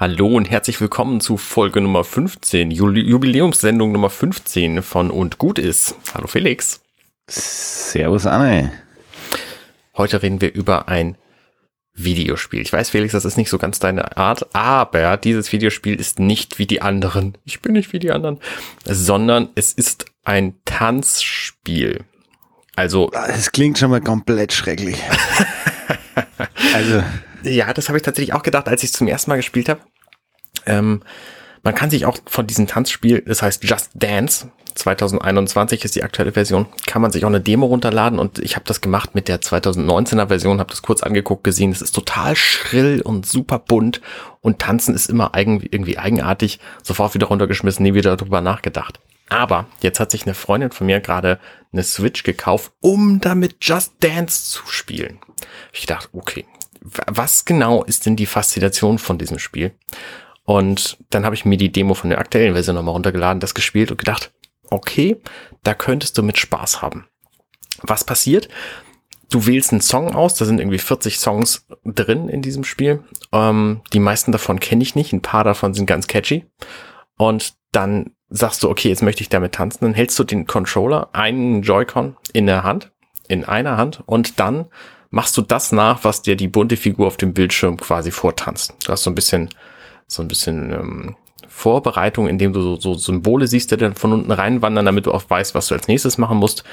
Hallo und herzlich willkommen zu Folge Nummer 15, Jubiläumssendung Nummer 15 von Und Gut ist. Hallo Felix. Servus Anne. Heute reden wir über ein Videospiel. Ich weiß, Felix, das ist nicht so ganz deine Art, aber dieses Videospiel ist nicht wie die anderen. Ich bin nicht wie die anderen, sondern es ist ein Tanzspiel. Also. Es klingt schon mal komplett schrecklich. also. Ja, das habe ich tatsächlich auch gedacht, als ich es zum ersten Mal gespielt habe. Ähm, man kann sich auch von diesem Tanzspiel, das heißt Just Dance, 2021 ist die aktuelle Version, kann man sich auch eine Demo runterladen und ich habe das gemacht mit der 2019er Version, habe das kurz angeguckt, gesehen, es ist total schrill und super bunt und tanzen ist immer irgendwie eigenartig, sofort wieder runtergeschmissen, nie wieder darüber nachgedacht. Aber jetzt hat sich eine Freundin von mir gerade eine Switch gekauft, um damit Just Dance zu spielen. Ich dachte, okay, was genau ist denn die Faszination von diesem Spiel? Und dann habe ich mir die Demo von der aktuellen Version nochmal runtergeladen, das gespielt und gedacht, okay, da könntest du mit Spaß haben. Was passiert? Du wählst einen Song aus, da sind irgendwie 40 Songs drin in diesem Spiel. Ähm, die meisten davon kenne ich nicht, ein paar davon sind ganz catchy. Und dann sagst du, okay, jetzt möchte ich damit tanzen. Dann hältst du den Controller, einen Joy-Con in der Hand, in einer Hand und dann machst du das nach, was dir die bunte Figur auf dem Bildschirm quasi vortanzt. Du hast so ein bisschen, so ein bisschen ähm, Vorbereitung, indem du so, so Symbole siehst, die dann von unten reinwandern, damit du auch weißt, was du als nächstes machen musst.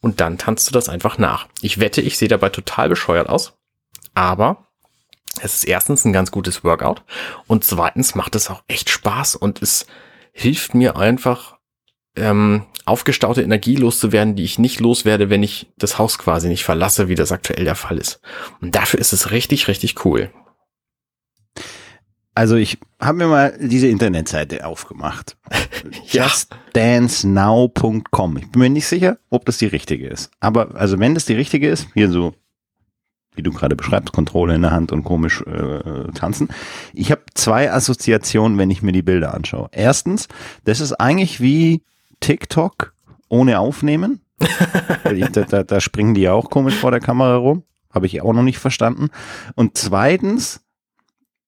Und dann tanzt du das einfach nach. Ich wette, ich sehe dabei total bescheuert aus. Aber es ist erstens ein ganz gutes Workout und zweitens macht es auch echt Spaß und es hilft mir einfach ähm, aufgestaute Energie loszuwerden, die ich nicht loswerde, wenn ich das Haus quasi nicht verlasse, wie das aktuell der Fall ist. Und dafür ist es richtig, richtig cool. Also ich habe mir mal diese Internetseite aufgemacht. ja. JustDanceNow.com. Ich bin mir nicht sicher, ob das die richtige ist. Aber also wenn das die richtige ist, hier so, wie du gerade beschreibst, Kontrolle in der Hand und komisch äh, tanzen. Ich habe zwei Assoziationen, wenn ich mir die Bilder anschaue. Erstens, das ist eigentlich wie TikTok ohne Aufnehmen. da, da, da springen die ja auch komisch vor der Kamera rum. Habe ich auch noch nicht verstanden. Und zweitens,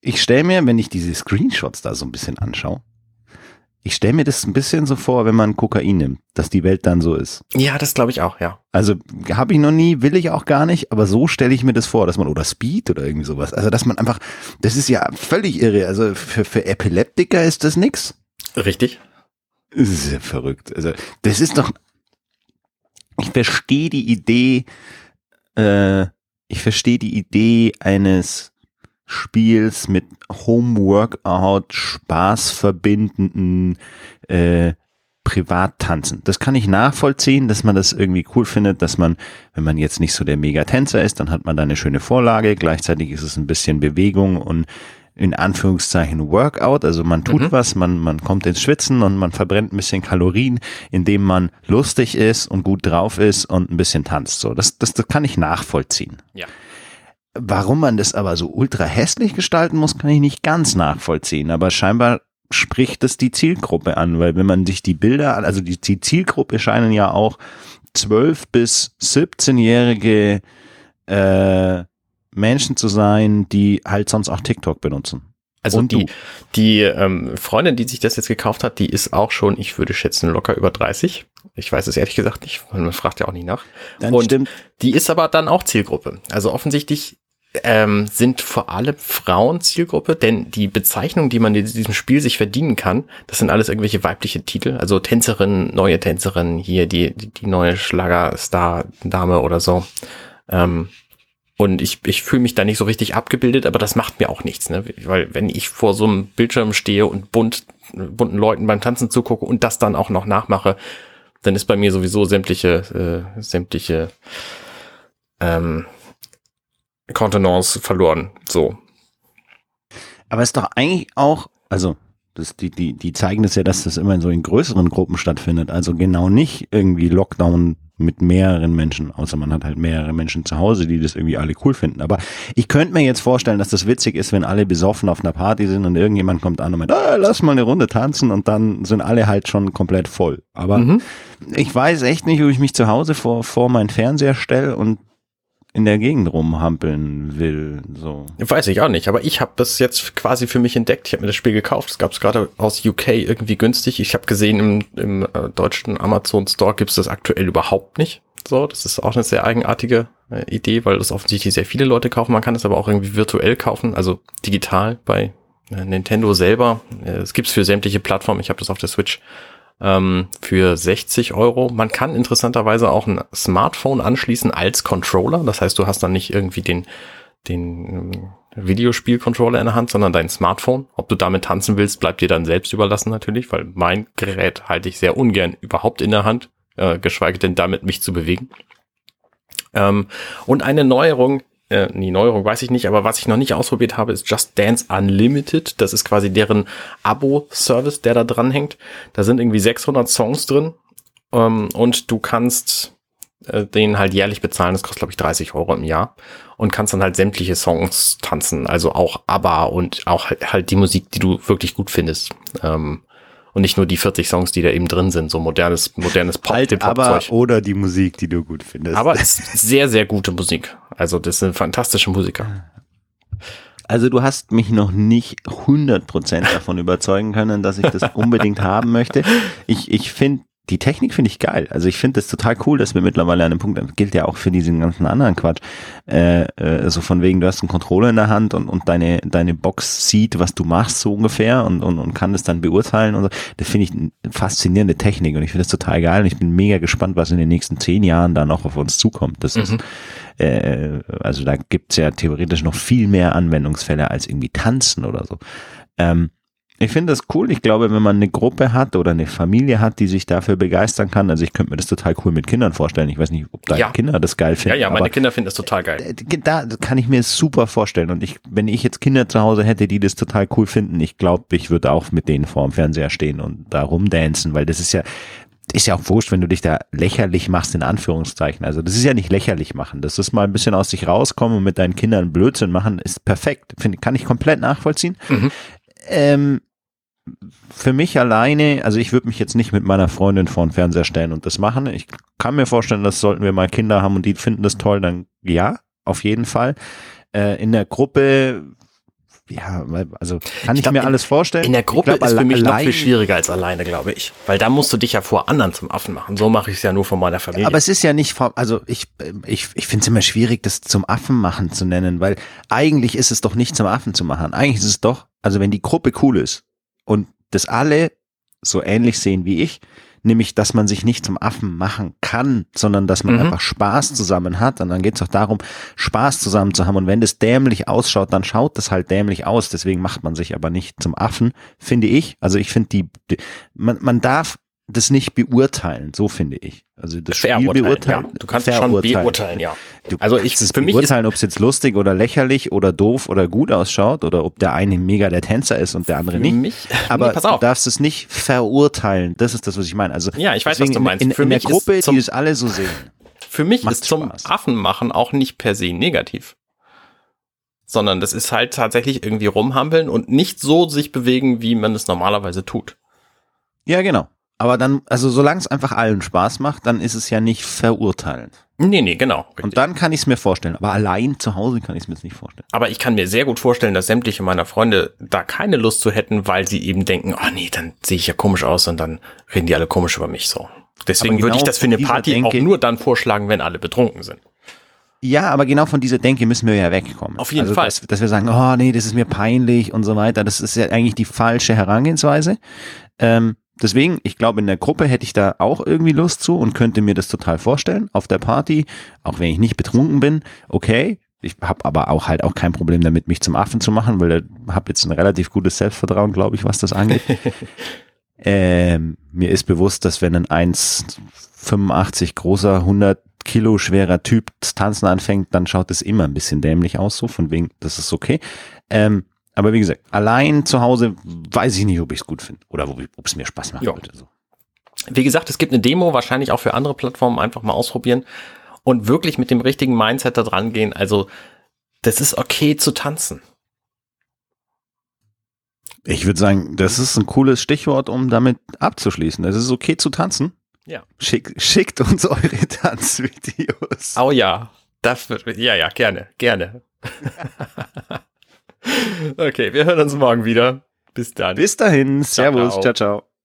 ich stelle mir, wenn ich diese Screenshots da so ein bisschen anschaue, ich stelle mir das ein bisschen so vor, wenn man Kokain nimmt, dass die Welt dann so ist. Ja, das glaube ich auch, ja. Also habe ich noch nie, will ich auch gar nicht, aber so stelle ich mir das vor, dass man, oder Speed oder irgendwie sowas. Also, dass man einfach, das ist ja völlig irre. Also für, für Epileptiker ist das nix. Richtig. Ja verrückt. Also, das ist doch, ich verstehe die Idee, äh, ich verstehe die Idee eines Spiels mit Homeworkout, Spaß verbindenden äh, Privattanzen. Das kann ich nachvollziehen, dass man das irgendwie cool findet, dass man, wenn man jetzt nicht so der Megatänzer ist, dann hat man da eine schöne Vorlage. Gleichzeitig ist es ein bisschen Bewegung und in Anführungszeichen Workout. Also man tut mhm. was, man, man kommt ins Schwitzen und man verbrennt ein bisschen Kalorien, indem man lustig ist und gut drauf ist und ein bisschen tanzt. So, das, das, das kann ich nachvollziehen. Ja. Warum man das aber so ultra hässlich gestalten muss, kann ich nicht ganz nachvollziehen. Aber scheinbar spricht es die Zielgruppe an, weil wenn man sich die Bilder, also die, die Zielgruppe scheinen ja auch 12 bis 17-jährige äh, Menschen zu sein, die halt sonst auch TikTok benutzen. Also Und die, die ähm, Freundin, die sich das jetzt gekauft hat, die ist auch schon, ich würde schätzen, locker über 30. Ich weiß es ehrlich gesagt nicht, man fragt ja auch nicht nach. Dann Und stimmt. die ist aber dann auch Zielgruppe. Also offensichtlich ähm, sind vor allem Frauen Zielgruppe, denn die Bezeichnung, die man in diesem Spiel sich verdienen kann, das sind alles irgendwelche weibliche Titel, also Tänzerin, neue Tänzerin, hier die, die, die neue Schlagerstar-Dame oder so. Ähm, und ich, ich fühle mich da nicht so richtig abgebildet, aber das macht mir auch nichts, ne? Weil wenn ich vor so einem Bildschirm stehe und bunt, bunten Leuten beim Tanzen zugucke und das dann auch noch nachmache, dann ist bei mir sowieso sämtliche, äh, sämtliche ähm, Kontenance verloren. So. Aber ist doch eigentlich auch, also das, die, die, die zeigen das ja, dass das immer in so in größeren Gruppen stattfindet. Also genau nicht irgendwie Lockdown mit mehreren Menschen, außer man hat halt mehrere Menschen zu Hause, die das irgendwie alle cool finden. Aber ich könnte mir jetzt vorstellen, dass das witzig ist, wenn alle besoffen auf einer Party sind und irgendjemand kommt an und meint, ah, lass mal eine Runde tanzen und dann sind alle halt schon komplett voll. Aber mhm. ich weiß echt nicht, ob ich mich zu Hause vor, vor meinen Fernseher stelle und in der Gegend rumhampeln will. So. Weiß ich auch nicht, aber ich habe das jetzt quasi für mich entdeckt. Ich habe mir das Spiel gekauft. Es gab es gerade aus UK irgendwie günstig. Ich habe gesehen, im, im äh, deutschen Amazon Store gibt es das aktuell überhaupt nicht. So, das ist auch eine sehr eigenartige äh, Idee, weil das offensichtlich sehr viele Leute kaufen. Man kann es aber auch irgendwie virtuell kaufen, also digital bei äh, Nintendo selber. Äh, es gibt's für sämtliche Plattformen. Ich habe das auf der Switch ähm, für 60 Euro. Man kann interessanterweise auch ein Smartphone anschließen als Controller. Das heißt, du hast dann nicht irgendwie den, den ähm, Videospiel-Controller in der Hand, sondern dein Smartphone. Ob du damit tanzen willst, bleibt dir dann selbst überlassen natürlich, weil mein Gerät halte ich sehr ungern überhaupt in der Hand, äh, geschweige denn damit mich zu bewegen. Ähm, und eine Neuerung, äh, die Neuerung weiß ich nicht, aber was ich noch nicht ausprobiert habe, ist Just Dance Unlimited. Das ist quasi deren Abo-Service, der da dran hängt. Da sind irgendwie 600 Songs drin ähm, und du kannst äh, den halt jährlich bezahlen. Das kostet, glaube ich, 30 Euro im Jahr und kannst dann halt sämtliche Songs tanzen, also auch ABBA und auch halt, halt die Musik, die du wirklich gut findest. Ähm, und nicht nur die 40 Songs, die da eben drin sind, so modernes, modernes Pop, halt aber oder die Musik, die du gut findest. Aber es ist sehr, sehr gute Musik. Also das sind fantastische Musiker. Also du hast mich noch nicht 100% davon überzeugen können, dass ich das unbedingt haben möchte. Ich, ich finde die Technik finde ich geil. Also ich finde es total cool, dass wir mittlerweile an einem Punkt, das gilt ja auch für diesen ganzen anderen Quatsch, äh, äh, so von wegen, du hast einen Controller in der Hand und, und deine, deine Box sieht, was du machst, so ungefähr und, und, und kann es dann beurteilen und so. Das finde ich eine faszinierende Technik und ich finde es total geil und ich bin mega gespannt, was in den nächsten zehn Jahren da noch auf uns zukommt. Das mhm. ist, äh, also da gibt's ja theoretisch noch viel mehr Anwendungsfälle als irgendwie tanzen oder so. Ähm, ich finde das cool. Ich glaube, wenn man eine Gruppe hat oder eine Familie hat, die sich dafür begeistern kann, also ich könnte mir das total cool mit Kindern vorstellen. Ich weiß nicht, ob deine ja. Kinder das geil finden. Ja, ja, meine Kinder finden das total geil. Da kann ich mir super vorstellen. Und ich, wenn ich jetzt Kinder zu Hause hätte, die das total cool finden, ich glaube, ich würde auch mit denen vor dem Fernseher stehen und da rumdancen, weil das ist ja, ist ja auch wurscht, wenn du dich da lächerlich machst, in Anführungszeichen. Also das ist ja nicht lächerlich machen. Das ist mal ein bisschen aus sich rauskommen und mit deinen Kindern Blödsinn machen, ist perfekt. Find, kann ich komplett nachvollziehen. Mhm. Ähm, für mich alleine, also ich würde mich jetzt nicht mit meiner Freundin vor den Fernseher stellen und das machen. Ich kann mir vorstellen, dass sollten wir mal Kinder haben und die finden das toll, dann ja, auf jeden Fall. Äh, in der Gruppe, ja, also kann ich, ich glaub, mir alles vorstellen. In der Gruppe glaub, ist für mich noch viel schwieriger als alleine, glaube ich. Weil da musst du dich ja vor anderen zum Affen machen. So mache ich es ja nur von meiner Familie. Aber es ist ja nicht, also ich, ich, ich finde es immer schwierig, das zum Affen machen zu nennen, weil eigentlich ist es doch nicht zum Affen zu machen. Eigentlich ist es doch, also wenn die Gruppe cool ist, und das alle so ähnlich sehen wie ich, nämlich dass man sich nicht zum Affen machen kann, sondern dass man mhm. einfach Spaß zusammen hat. Und dann geht es auch darum, Spaß zusammen zu haben. Und wenn das dämlich ausschaut, dann schaut das halt dämlich aus. Deswegen macht man sich aber nicht zum Affen, finde ich. Also ich finde die, die man, man darf das nicht beurteilen, so finde ich. Also das Spiel beurteilen. Ja. Du kannst schon beurteilen, ja. Du also ich es für mich beurteilen, ob es jetzt lustig oder lächerlich oder doof oder gut ausschaut oder ob der eine mega der Tänzer ist und der andere nicht. Mich, Aber nee, du darfst es nicht verurteilen. Das ist das, was ich meine. Also ja, ich weiß, was du meinst. In, in, in der Gruppe, die es alle so sehen. Für mich ist zum Spaß. Affen machen auch nicht per se negativ sondern das ist halt tatsächlich irgendwie rumhampeln und nicht so sich bewegen, wie man es normalerweise tut. Ja, genau. Aber dann, also solange es einfach allen Spaß macht, dann ist es ja nicht verurteilend. Nee, nee, genau. Richtig. Und dann kann ich es mir vorstellen. Aber allein zu Hause kann ich es mir jetzt nicht vorstellen. Aber ich kann mir sehr gut vorstellen, dass sämtliche meiner Freunde da keine Lust zu hätten, weil sie eben denken, oh nee, dann sehe ich ja komisch aus und dann reden die alle komisch über mich so. Deswegen genau würde ich das für eine Party Denke, auch nur dann vorschlagen, wenn alle betrunken sind. Ja, aber genau von dieser Denke müssen wir ja wegkommen. Auf jeden also, Fall. Dass, dass, wir sagen, oh nee, das ist mir peinlich und so weiter. Das ist ja eigentlich die falsche Herangehensweise. Ähm, Deswegen, ich glaube, in der Gruppe hätte ich da auch irgendwie Lust zu und könnte mir das total vorstellen. Auf der Party, auch wenn ich nicht betrunken bin, okay. Ich habe aber auch halt auch kein Problem damit, mich zum Affen zu machen, weil ich habe jetzt ein relativ gutes Selbstvertrauen, glaube ich, was das angeht. ähm, mir ist bewusst, dass wenn ein 1,85 großer, 100 Kilo schwerer Typ das Tanzen anfängt, dann schaut es immer ein bisschen dämlich aus, so von wegen, das ist okay. Ähm, aber wie gesagt, allein zu Hause weiß ich nicht, ob ich es gut finde oder ob es mir Spaß macht. Ja. So. Wie gesagt, es gibt eine Demo, wahrscheinlich auch für andere Plattformen einfach mal ausprobieren und wirklich mit dem richtigen Mindset da dran gehen. Also, das ist okay zu tanzen. Ich würde sagen, das ist ein cooles Stichwort, um damit abzuschließen. Es ist okay zu tanzen. Ja. Schick, schickt uns eure Tanzvideos. Oh ja. Das wird, ja, ja, gerne, gerne. okay, wir hören uns morgen wieder. Bis dann. Bis dahin. Servus. ciao. ciao. ciao.